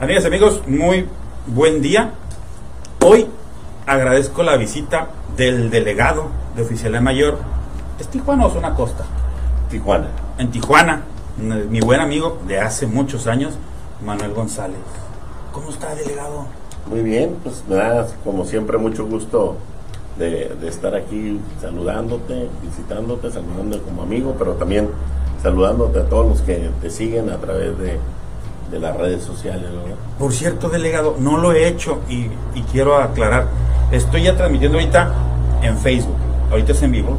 Amigas y amigos, muy buen día. Hoy agradezco la visita del delegado de Oficialía Mayor. ¿Es Tijuana o es una costa? Tijuana. En Tijuana, mi buen amigo de hace muchos años, Manuel González. ¿Cómo está, delegado? Muy bien, pues me da como siempre mucho gusto de, de estar aquí saludándote, visitándote, saludándote como amigo, pero también saludándote a todos los que te siguen a través de, de las redes sociales. Por cierto, delegado, no lo he hecho y, y quiero aclarar. Estoy ya transmitiendo ahorita en Facebook, ahorita es en vivo,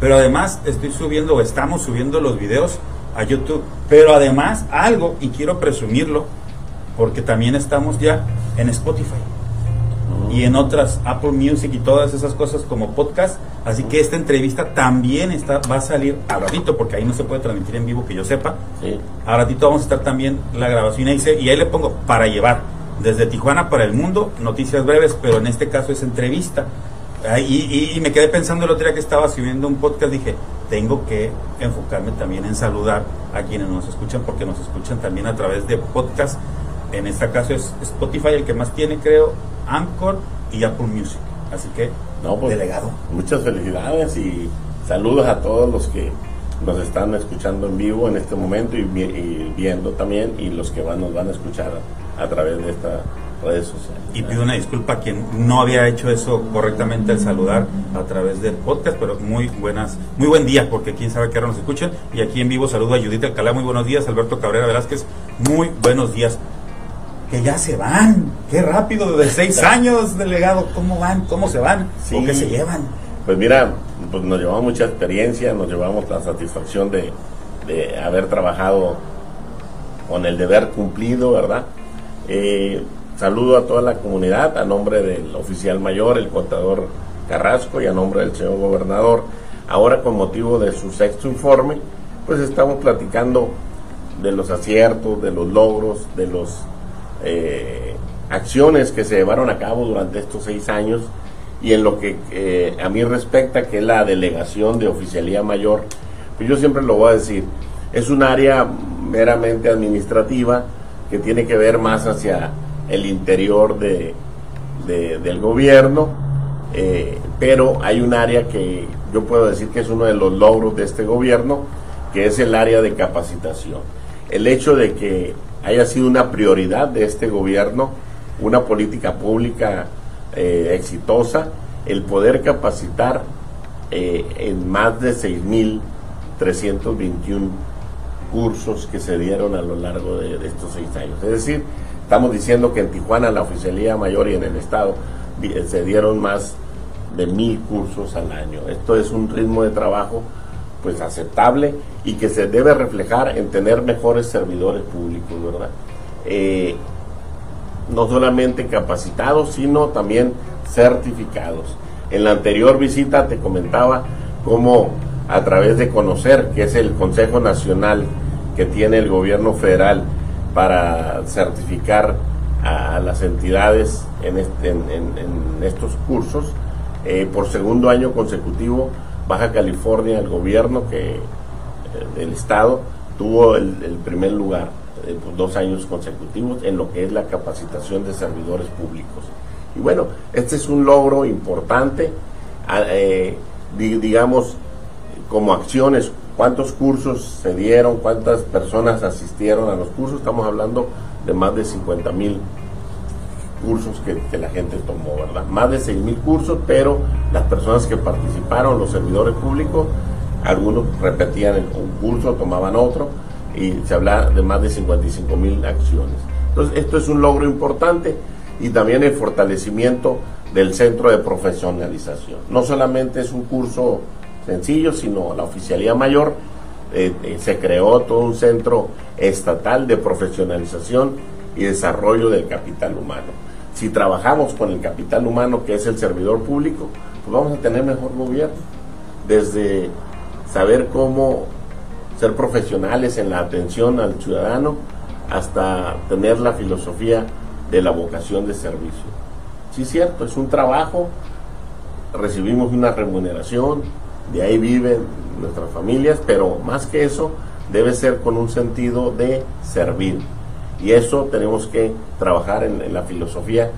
pero además estoy subiendo o estamos subiendo los videos a YouTube. Pero además algo, y quiero presumirlo, porque también estamos ya en Spotify y en otras Apple Music y todas esas cosas como podcast. Así que esta entrevista también está, va a salir a ratito, porque ahí no se puede transmitir en vivo que yo sepa. Sí. A ratito vamos a estar también la grabación ahí, se- y ahí le pongo para llevar desde Tijuana para el mundo, noticias breves, pero en este caso es entrevista. Y, y- y me quedé pensando el otro día que estaba subiendo un podcast, dije, tengo que enfocarme también en saludar a quienes nos escuchan, porque nos escuchan también a través de podcast. En este caso es Spotify el que más tiene, creo, Anchor y Apple Music. Así que, No, pues, delegado. Muchas felicidades y saludos a todos los que nos están escuchando en vivo en este momento y viendo también y los que van, nos van a escuchar a, través de estas redes sociales. Y pido una disculpa a quien no había hecho eso correctamente al saludar a través del podcast, pero muy buenas, muy buen día, porque quién sabe qué hora nos escuchan. Y aquí en vivo saludo a Judith Alcalá, muy buenos días, Alberto Cabrera Velázquez, muy buenos días. Que ya se van, qué rápido, de seis años, delegado, ¿cómo van? ¿Cómo se van? Sí. ¿O qué se llevan? Pues mira, pues nos llevamos mucha experiencia, nos llevamos la satisfacción de, de haber trabajado con el deber cumplido, ¿verdad? Eh, saludo a toda la comunidad a nombre del oficial mayor, el contador Carrasco y a nombre del señor gobernador. Ahora con motivo de su sexto informe, pues estamos platicando de los aciertos, de los logros, de los eh, acciones que se llevaron a cabo durante estos seis años y en lo que eh, a mí respecta, que es la delegación de oficialía mayor, pues yo siempre lo voy a decir, es un área meramente administrativa que tiene que ver más hacia el interior de, de- del gobierno, eh, pero hay un área que yo puedo decir que es uno de los logros de este gobierno, que es el área de capacitación. El hecho de que haya sido una prioridad de este gobierno, una política pública eh, exitosa, el poder capacitar eh, en más de 6.321 cursos que se dieron a lo largo de, de estos seis años. Es decir, estamos diciendo que en Tijuana, la oficialía mayor y en el estado, di- se dieron más de mil cursos al año. Esto es un ritmo de trabajo pues aceptable y que se debe reflejar en tener mejores servidores públicos, ¿verdad? Eh, no solamente capacitados, sino también certificados. En la anterior visita te comentaba cómo a través de conocer, que es el Consejo Nacional que tiene el gobierno federal para certificar a las entidades en, estos cursos, eh, por segundo año consecutivo, Baja California, el gobierno que eh, del estado tuvo el, el primer lugar eh, dos años consecutivos en lo que es la capacitación de servidores públicos. Y bueno, este es un logro importante, a- eh, di- digamos, como acciones, cuántos cursos se dieron, cuántas personas asistieron a los cursos, estamos hablando de más de 50 mil cursos que, la gente tomó, ¿verdad? Más de 6 mil cursos, pero las personas que participaron, los servidores públicos, algunos repetían un curso, tomaban otro, y se habla de más de 55 mil acciones. Entonces, esto es un logro importante y también el fortalecimiento del centro de profesionalización. No solamente es un curso sencillo, sino la oficialía mayor eh, eh, se creó todo un centro estatal de profesionalización y desarrollo del capital humano. Si trabajamos con el capital humano, que es el servidor público, pues vamos a tener mejor gobierno. Desde saber cómo ser profesionales en la atención al ciudadano hasta tener la filosofía de la vocación de servicio. Sí, cierto, es un trabajo, recibimos una remuneración, de ahí viven nuestras familias, pero más que eso, debe ser con un sentido de servir. Y eso tenemos que trabajar en, la filosofía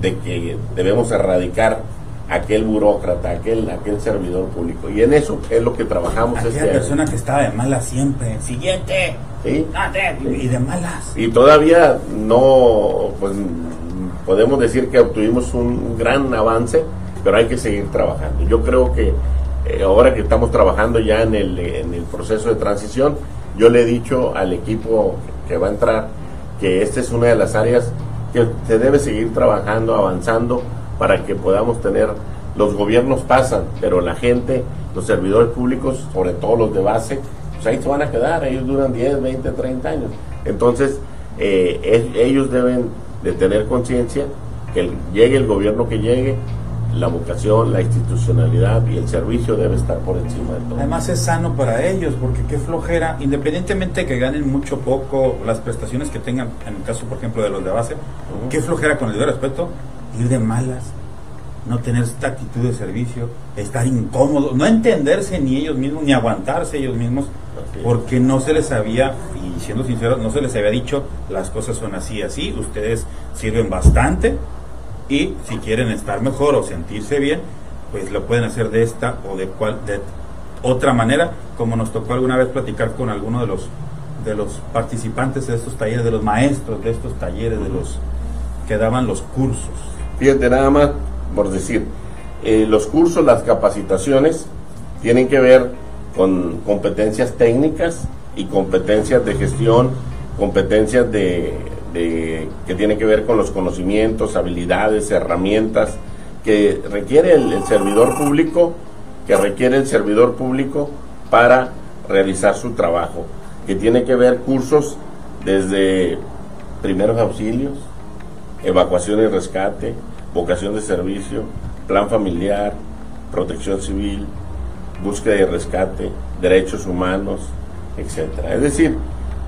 de que debemos erradicar aquel burócrata, aquel, aquel servidor público. Y en eso es lo que trabajamos Aquella este persona que estaba de malas siempre. Siguiente. ¿Sí? Y de malas. Y todavía no, pues podemos decir que obtuvimos un gran avance, pero hay que seguir trabajando. Yo creo que eh, ahora que estamos trabajando ya en el, en el proceso de transición, yo le he dicho al equipo que va a entrar que esta es una de las áreas que se debe seguir trabajando, avanzando, para que podamos tener, los gobiernos pasan, pero la gente, los servidores públicos, sobre todo los de base, pues ahí se van a quedar, ellos duran 10, 20, 30 años. Entonces, eh, ellos deben de tener conciencia que llegue el gobierno que llegue, la vocación, la institucionalidad y el servicio debe estar por encima de todo. Además es sano para ellos, porque qué flojera, independientemente de que ganen mucho poco, las prestaciones que tengan, en el caso por ejemplo de los de base, qué flojera con el debido respeto, ir de malas, no tener esta actitud de servicio, estar incómodo, no entenderse ni ellos mismos, ni aguantarse ellos mismos, porque no se les había, y siendo sinceros, no se les había dicho las cosas son así, así, ustedes sirven bastante y si quieren estar mejor o sentirse bien, pues lo pueden hacer de esta o de cual de otra manera, como nos tocó alguna vez platicar con alguno de los de los participantes de estos talleres, de los maestros de estos talleres, de los que daban los cursos. Fíjate nada más por decir, eh, los cursos, las capacitaciones tienen que ver con competencias técnicas y competencias de gestión, competencias de, que tienen que ver con los conocimientos, habilidades, herramientas que requiere el, servidor público, que requiere el servidor público para realizar su trabajo, que tiene que ver cursos desde primeros auxilios, evacuación y rescate, vocación de servicio, plan familiar, protección civil, búsqueda y rescate, derechos humanos, etcétera. Es decir,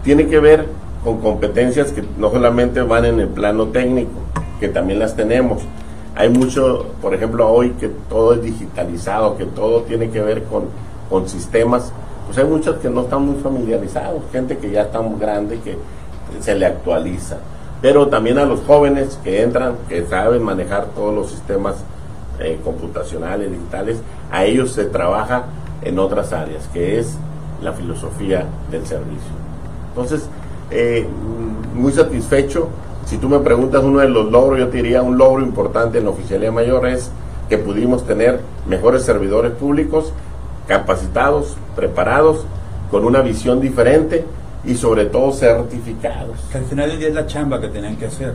tiene que ver con competencias que no solamente van en el plano técnico, que también las tenemos. Hay mucho, por ejemplo, hoy que todo es digitalizado, que todo tiene que ver con, con sistemas, pues hay muchos que no están muy familiarizados, gente que ya está muy grande, que se le actualiza. Pero también a los jóvenes que entran, que saben manejar todos los sistemas eh, computacionales, digitales, a ellos se trabaja en otras áreas, que es la filosofía del servicio. Entonces, eh, muy satisfecho. Si tú me preguntas uno de los logros, yo te diría un logro importante en la oficialía mayor es que pudimos tener mejores servidores públicos, capacitados, preparados, con una visión diferente y sobre todo certificados. Que al final del día es la chamba que tenían que hacer.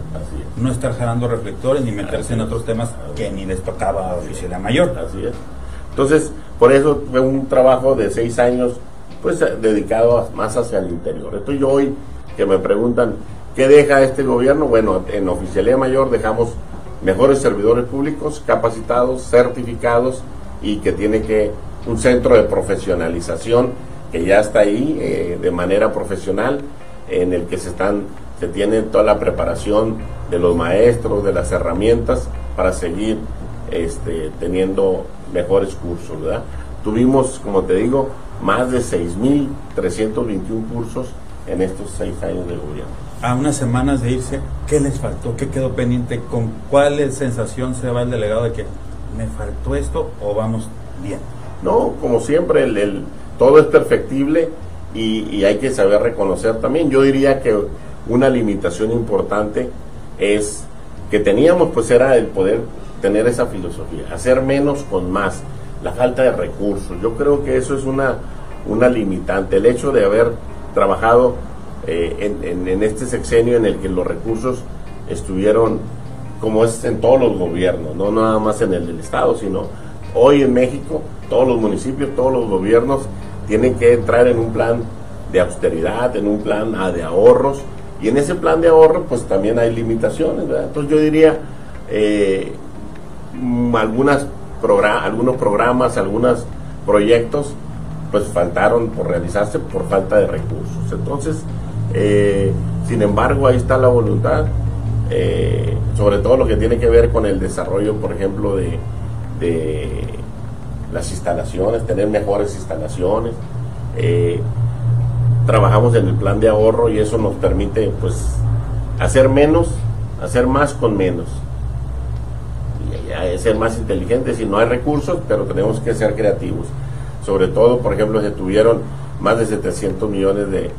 No estar jalando reflectores ni meterse en otros temas que ni les tocaba a oficialía mayor. Así es. Entonces, por eso fue un trabajo de seis años, pues dedicado más hacia el interior. Entonces yo hoy que me preguntan, ¿qué deja este gobierno? Bueno, en Oficialía Mayor dejamos mejores servidores públicos, capacitados, certificados y que tiene que un centro de profesionalización que ya está ahí eh, de manera profesional, en el que se están se tiene toda la preparación de los maestros, de las herramientas para seguir este, teniendo mejores cursos, ¿verdad? Tuvimos, como te digo, más de 6.321 cursos en estos seis años de gobierno. A unas semanas de irse, ¿qué les faltó? ¿Qué quedó pendiente? ¿Con cuál sensación se va el delegado de que me faltó esto o vamos bien? No, como siempre, el, todo es perfectible y, hay que saber reconocer también. Yo diría que una limitación importante es que teníamos, pues era el poder tener esa filosofía, hacer menos con más, la falta de recursos. Yo creo que eso es una, una limitante. El hecho de haber trabajado eh, en, este sexenio en el que los recursos estuvieron, como es en todos los gobiernos, no nada más en el del Estado, sino hoy en México, todos los municipios, todos los gobiernos tienen que entrar en un plan de austeridad, en un plan de ahorros, y en ese plan de ahorro pues también hay limitaciones, Entonces yo diría, eh, algunas algunos programas, algunos proyectos, pues faltaron por realizarse por falta de recursos. Entonces, eh, sin embargo, ahí está la voluntad, eh, sobre todo lo que tiene que ver con el desarrollo, por ejemplo, de las instalaciones, tener mejores instalaciones. Eh, trabajamos en el plan de ahorro y eso nos permite pues hacer menos, hacer más con menos. Y, ser más inteligentes y no hay recursos, pero tenemos que ser creativos. Sobre todo, por ejemplo, se tuvieron más de 700 millones de,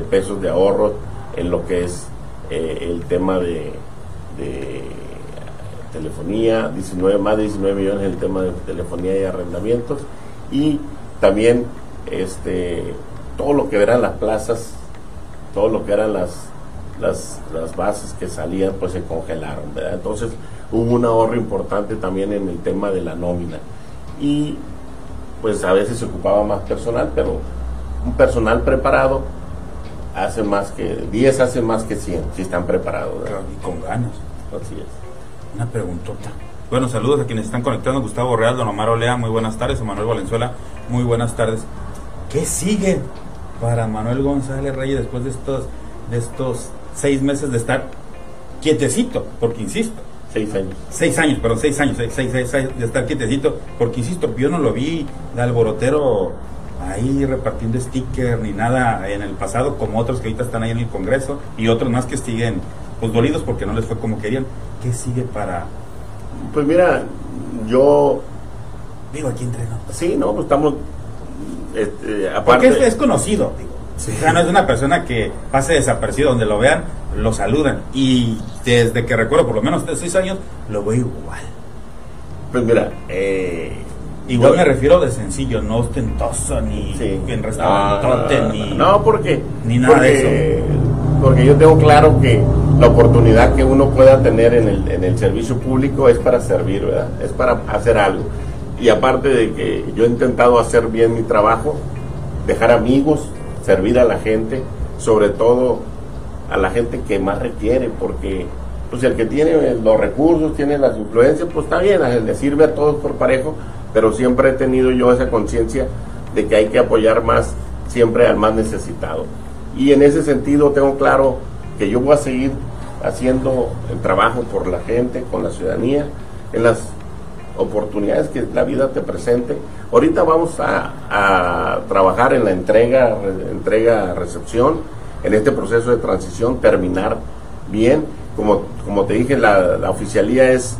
pesos de ahorro en lo que es eh, el tema de, telefonía, 19, más de 19 millones en el tema de telefonía y arrendamientos y también este todo lo que eran las plazas, todo lo que eran las, las, las bases que salían, pues se congelaron, Entonces hubo un ahorro importante también en el tema de la nómina. Y pues a veces se ocupaba más personal, pero un personal preparado hace más que 10 hace más que 100 si están preparados y con ganas. Así es. Una preguntota. Bueno saludos a quienes están conectando. Gustavo Real Don Omar Olea muy buenas tardes. Manuel Valenzuela muy buenas tardes. ¿qué sigue para Manuel González Reyes después de estos de estos seis meses de estar quietecito porque insisto seis años seis años perdón seis años seis, seis años de estar quietecito porque insisto yo no lo vi de alborotero ahí repartiendo sticker ni nada en el pasado, como otros que ahorita están ahí en el Congreso y otros más que siguen pues dolidos porque no les fue como querían. ¿Qué sigue para...? Pues mira, yo... Digo, aquí entreno. Sí, no, pues estamos... Este, aparte... Porque es, conocido, digo. O sea, no es una persona que pase desaparecido, donde lo vean, lo saludan. Y desde que recuerdo, por lo menos de seis años, lo veo igual. Pues mira, eh, Igual me refiero de sencillo, no ostentoso, ni en restaurante, no, ni. No, porque. Ni nada de eso. Porque yo tengo claro que la oportunidad que uno pueda tener en el, en el servicio público es para servir, ¿verdad? Es para hacer algo. Y aparte de que yo he intentado hacer bien mi trabajo, dejar amigos, servir a la gente, sobre todo a la gente que más requiere, porque pues el que tiene los recursos, tiene las influencias, pues está bien, le sirve a todos por parejo, pero siempre he tenido yo esa conciencia de que hay que apoyar más siempre al más necesitado. Y en ese sentido tengo claro que yo voy a seguir haciendo el trabajo por la gente, con la ciudadanía, en las oportunidades que la vida te presente. Ahorita vamos a, trabajar en la entrega, entrega, recepción, en este proceso de transición, terminar bien. Como, como te dije, la, la oficialía es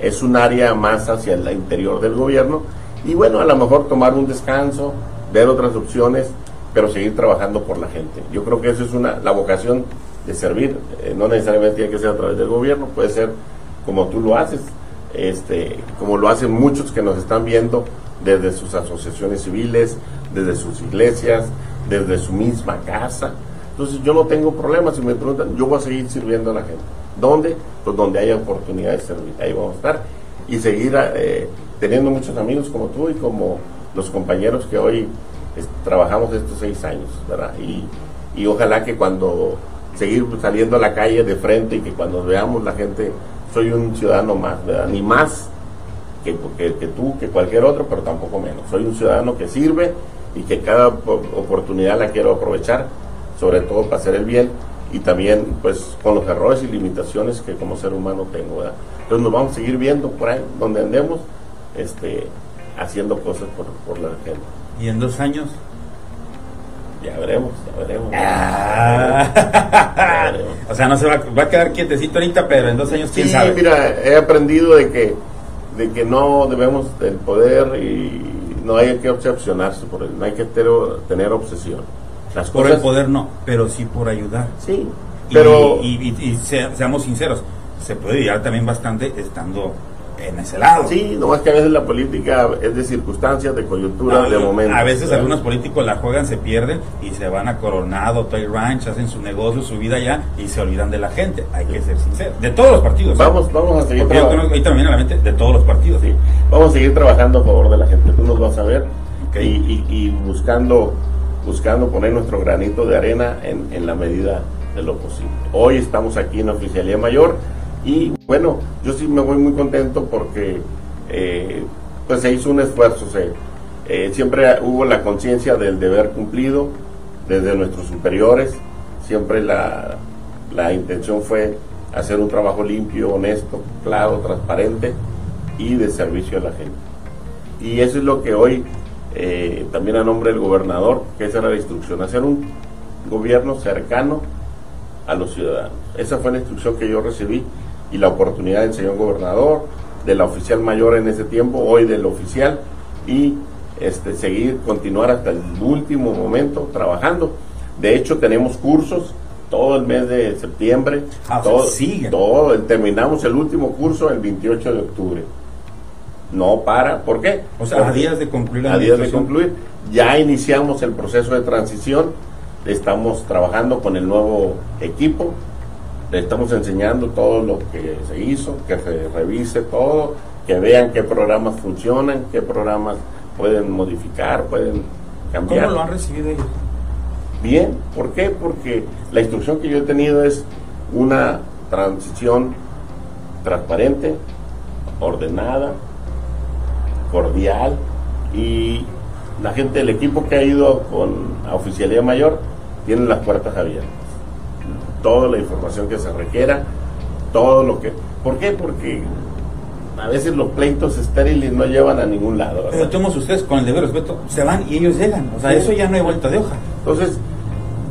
es un área más hacia el interior del gobierno y bueno, a lo mejor tomar un descanso, ver otras opciones, pero seguir trabajando por la gente. Yo creo que eso es una, la vocación de servir, eh, no necesariamente tiene que ser a través del gobierno, puede ser como tú lo haces, este, como lo hacen muchos que nos están viendo desde sus asociaciones civiles, desde sus iglesias, desde su misma casa. Entonces yo no tengo problemas, si me preguntan, yo voy a seguir sirviendo a la gente. ¿Dónde? Pues donde haya oportunidad de servir, ahí vamos a estar. Y seguir eh, teniendo muchos amigos como tú y como los compañeros que hoy trabajamos estos seis años, ¿verdad? Y, y ojalá que cuando seguir saliendo a la calle de frente y que cuando veamos la gente, soy un ciudadano más. Ni más que, que, que, tú, que cualquier otro, pero tampoco menos. Soy un ciudadano que sirve y que cada oportunidad la quiero aprovechar, sobre todo para hacer el bien y también pues con los errores y limitaciones que como ser humano tengo. Entonces nos vamos a seguir viendo por ahí donde andemos, este, haciendo cosas por, por la gente. ¿Y en dos años? Ya veremos, ya veremos. Ah. O sea, no se va, va, a quedar quietecito ahorita, pero en dos años, ¿quién sí, sabe? mira, he aprendido de que, de que no debemos del poder y no hay que obsesionarse por él, no hay que tener obsesión por el poder no, pero sí por ayudar. Sí, pero... Y, seamos sinceros, se puede ayudar también bastante estando en ese lado. Sí, nomás que a veces la política es de circunstancias, de coyuntura, de momento. A veces algunos políticos la juegan, se pierden y se van a Coronado, Toy Ranch, hacen su negocio, su vida allá y se olvidan de la gente. Hay que ser sinceros. De todos los partidos. Vamos, vamos a seguir trabajando. Ahí también a la mente de todos los partidos. Sí. Vamos a seguir trabajando a favor de la gente. Tú nos vas a ver y buscando buscando poner nuestro granito de arena en, la medida de lo posible. Hoy estamos aquí en la Oficialía Mayor y bueno, yo sí me voy muy contento porque eh, pues se hizo un esfuerzo, eh, siempre hubo la conciencia del deber cumplido desde nuestros superiores, siempre la, la intención fue hacer un trabajo limpio, honesto, claro, transparente y de servicio a la gente. Y eso es lo que hoy eh, también a nombre del gobernador, que esa era la instrucción, hacer un gobierno cercano a los ciudadanos. Esa fue la instrucción que yo recibí y la oportunidad del señor gobernador, de la oficial mayor en ese tiempo, hoy del oficial, y este, seguir, continuar hasta el último momento trabajando. De hecho, tenemos cursos todo el mes de septiembre. Ah, todo, sigue. todo, terminamos el último curso el 28 de octubre. No para, ¿por qué? O sea, a días de concluir la a días de concluir. Ya iniciamos el proceso de transición, estamos trabajando con el nuevo equipo, le estamos enseñando todo lo que se hizo, que se revise todo, que vean qué programas funcionan, qué programas pueden modificar, pueden cambiar. ¿Cómo lo han recibido ellos? Bien, ¿por qué? Porque la instrucción que yo he tenido es una transición transparente, ordenada, cordial y la gente del equipo que ha ido con a oficialía mayor tiene las puertas abiertas. Toda la información que se requiera, todo lo que... ¿Por qué? Porque a veces los pleitos estériles no llevan a ningún lado. ¿verdad? Pero todos ustedes, con el deber respeto, se van y ellos llegan. O sea, Sí. eso ya no hay vuelta de hoja. Entonces,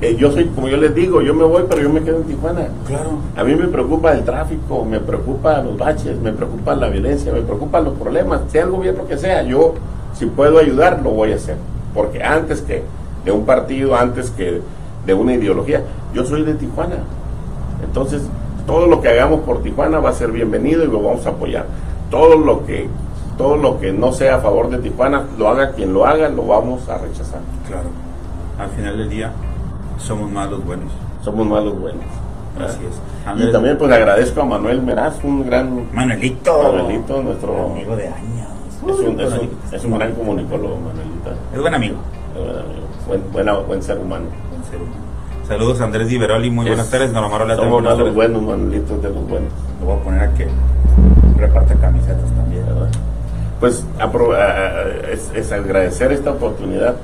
eh, yo soy, como yo les digo, yo me voy, pero yo me quedo en Tijuana. Claro. A mí me preocupa el tráfico, me preocupa los baches, me preocupa la violencia, me preocupan los problemas, sea el gobierno que sea, yo si puedo ayudar lo voy a hacer. Porque antes que de un partido, antes que de una ideología, yo soy de Tijuana. Entonces, todo lo que hagamos por Tijuana va a ser bienvenido y lo vamos a apoyar. Todo lo que todo lo que no sea a favor de Tijuana, lo haga quien lo haga, lo vamos a rechazar. Claro. Al final del día, somos más los buenos. Somos malos buenos. Así es. Y Andrés- también pues agradezco a Manuel Meraz, un gran Manuelito. Manuelito, nuestro amigo de años. Es un, es un- es un gran comunicólogo, Manuelita. Es buen amigo. Es buen amigo. Buen, buen ser humano. Buen ser humano. Saludos Andrés Di Veroli, muy buenas Es- tardes. Norma Rola, Somos más los buenos, Manuelitos de los buenos. Lo voy a poner a que reparte camisetas también. ¿verdad? Pues es, es agradecer esta oportunidad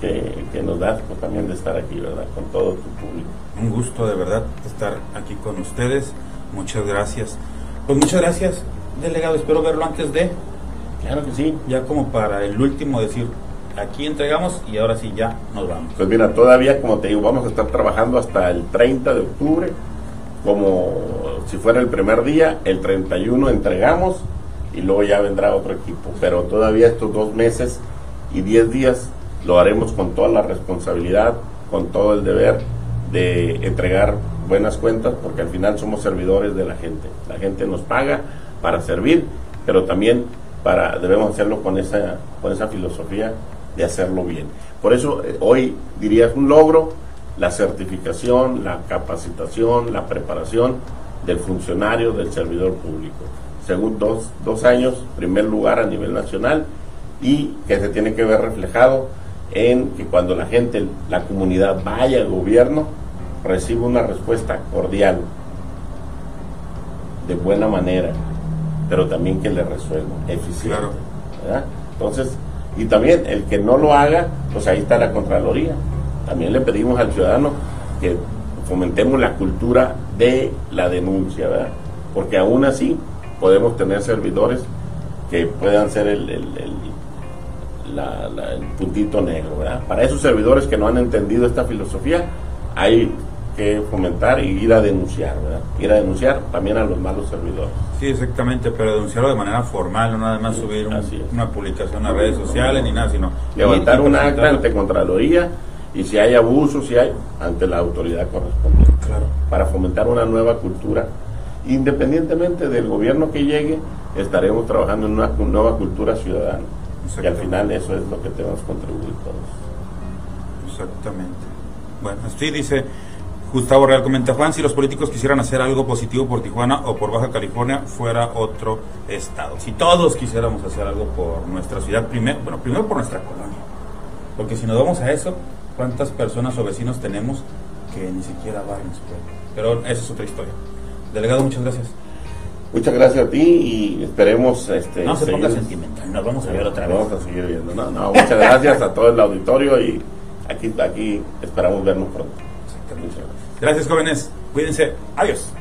que, que nos das pues, también de estar aquí, ¿verdad? Con todo tu público. Un gusto de verdad estar aquí con ustedes. Muchas gracias. Pues muchas gracias, delegado. Espero verlo antes de, Claro que sí. ya como para el último decir, aquí entregamos y ahora sí ya nos vamos. Pues mira, todavía, como te digo, vamos a estar trabajando hasta el 30 de octubre, como si fuera el primer día, el 31 entregamos y luego ya vendrá otro equipo. Pero todavía estos dos meses y 10 días lo haremos con toda la responsabilidad, con todo el deber de entregar buenas cuentas, porque al final somos servidores de la gente. La gente nos paga para servir, pero también para debemos hacerlo con esa, con esa filosofía de hacerlo bien. Por eso eh, hoy dirías un logro, la certificación, la capacitación, la preparación del funcionario, del servidor público. Según dos, dos años, primer lugar a nivel nacional y que se tiene que ver reflejado en que cuando la gente, la comunidad vaya al gobierno, reciba una respuesta cordial, de buena manera, pero también que le resuelva, eficiente. Entonces, y también el que no lo haga, pues ahí está la Contraloría. También le pedimos al ciudadano que fomentemos la cultura de la denuncia, ¿verdad? Porque aún así podemos tener servidores que puedan ser el, puntito negro, ¿verdad? Para esos servidores que no han entendido esta filosofía, hay que fomentar y ir a denunciar, ¿verdad? Ir a denunciar también a los malos servidores. Sí, exactamente, pero denunciarlo de manera formal, no nada más subir un- Así una publicación a redes sociales ni nada, sino levantar un acta ante Contraloría y si hay abuso, si hay, ante la autoridad correspondiente. Claro. Para fomentar una nueva cultura. Independientemente del gobierno que llegue, estaremos trabajando en una nueva cultura ciudadana. Y al final eso es lo que tenemos que contribuir todos. Exactamente. Bueno, sí, dice Gustavo Real comenta Juan, si los políticos quisieran hacer algo positivo por Tijuana o por Baja California, fuera otro estado. Si todos quisiéramos hacer algo por nuestra ciudad, primero, bueno, primero por nuestra colonia. Porque si nos vamos a eso, ¿cuántas personas o vecinos tenemos que ni siquiera barrios? Pero esa es otra historia. Delegado, muchas gracias. Muchas gracias a ti y esperemos este, No se ponga sentimental, nos vamos a ver otra vez. Vamos a seguir viendo. No, no, muchas gracias a todo el auditorio y aquí, aquí esperamos vernos pronto. Muchas gracias. Gracias, jóvenes. Cuídense. Adiós.